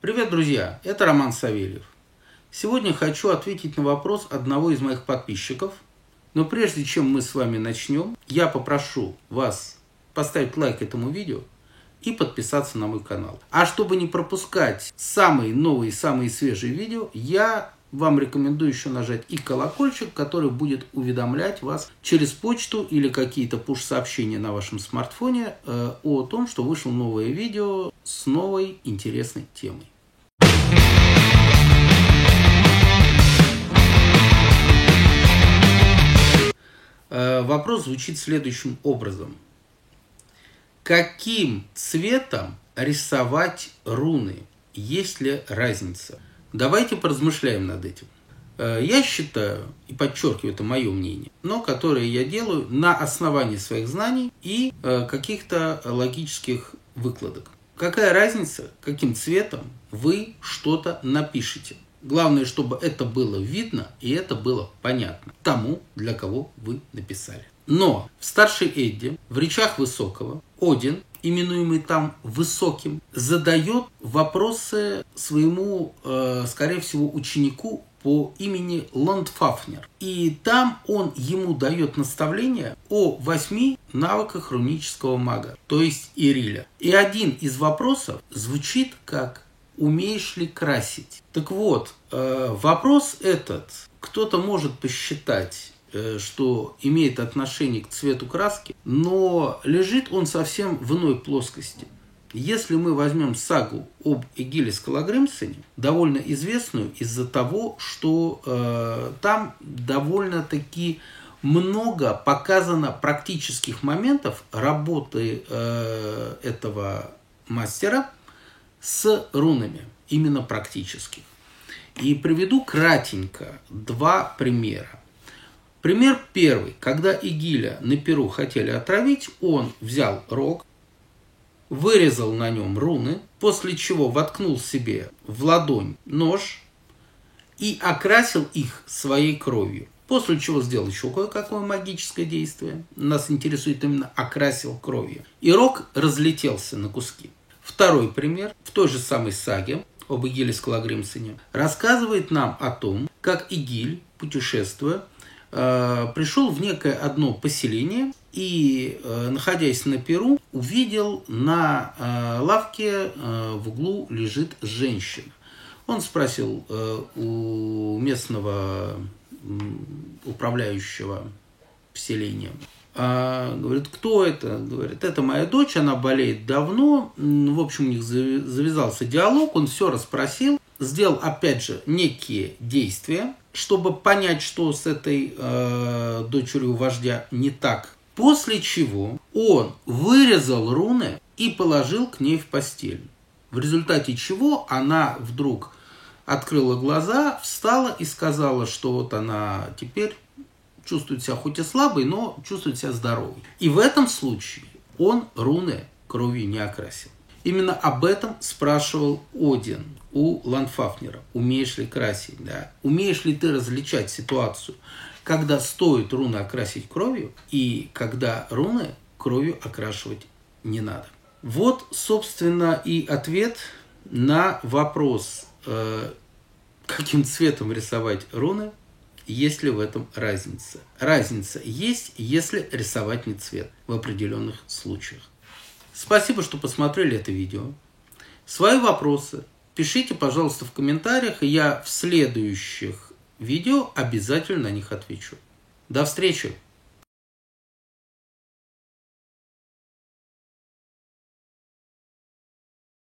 Привет, друзья! Это Роман Савельев. Сегодня хочу ответить на вопрос одного из моих подписчиков. Но прежде чем мы с вами начнем, я попрошу вас поставить лайк этому видео и подписаться на мой канал. А чтобы не пропускать самые новые, самые свежие видео, я вам рекомендую еще нажать и колокольчик, который будет уведомлять вас через почту или какие-то пуш-сообщения на вашем смартфоне э, о том, что вышло новое видео с новой интересной темой. Э, вопрос звучит следующим образом. Каким цветом рисовать руны? Есть ли разница? Давайте поразмышляем над этим. Э, я считаю, и подчеркиваю, это мое мнение, но которое я делаю на основании своих знаний и э, каких-то логических выкладок. Какая разница, каким цветом вы что-то напишете? Главное, чтобы это было видно и это было понятно тому, для кого вы написали. Но в старшей Эдде, в речах Высокого, Один именуемый там высоким, задает вопросы своему, э, скорее всего, ученику по имени Ландфафнер. И там он ему дает наставление о восьми навыках рунического мага, то есть Ириля. И один из вопросов звучит как «Умеешь ли красить?» Так вот, э, вопрос этот кто-то может посчитать что имеет отношение к цвету краски, но лежит он совсем в иной плоскости. Если мы возьмем сагу об Эгиле Скалагримсоне, довольно известную из-за того, что э, там довольно-таки много показано практических моментов работы э, этого мастера с рунами, именно практических. И приведу кратенько два примера. Пример первый. Когда Игиля на Перу хотели отравить, он взял рог, вырезал на нем руны, после чего воткнул себе в ладонь нож и окрасил их своей кровью. После чего сделал еще кое-какое магическое действие. Нас интересует именно окрасил кровью. И рог разлетелся на куски. Второй пример. В той же самой саге об Игиле Скалагримсоне рассказывает нам о том, как Игиль, путешествуя, пришел в некое одно поселение и, э, находясь на Перу, увидел на э, лавке в углу лежит женщина. Он спросил у местного управляющего поселением, а, говорит, кто это? Говорит, это моя дочь, она болеет давно. В общем, у них завязался диалог, он все расспросил, сделал, опять же, некие действия, чтобы понять, что с этой э, дочерью вождя не так. После чего он вырезал руны и положил к ней в постель. В результате чего она вдруг открыла глаза, встала и сказала, что вот она теперь чувствует себя хоть и слабой, но чувствует себя здоровой. И в этом случае он руны кровью не окрасил. Именно об этом спрашивал Один у Ланфафнера. Умеешь ли красить? Да? Умеешь ли ты различать ситуацию, когда стоит руны окрасить кровью и когда руны кровью окрашивать не надо? Вот, собственно, и ответ на вопрос, э, каким цветом рисовать руны, есть ли в этом разница. Разница есть, если рисовать не цвет в определенных случаях. Спасибо, что посмотрели это видео. Свои вопросы пишите, пожалуйста, в комментариях, и я в следующих видео обязательно на них отвечу. До встречи!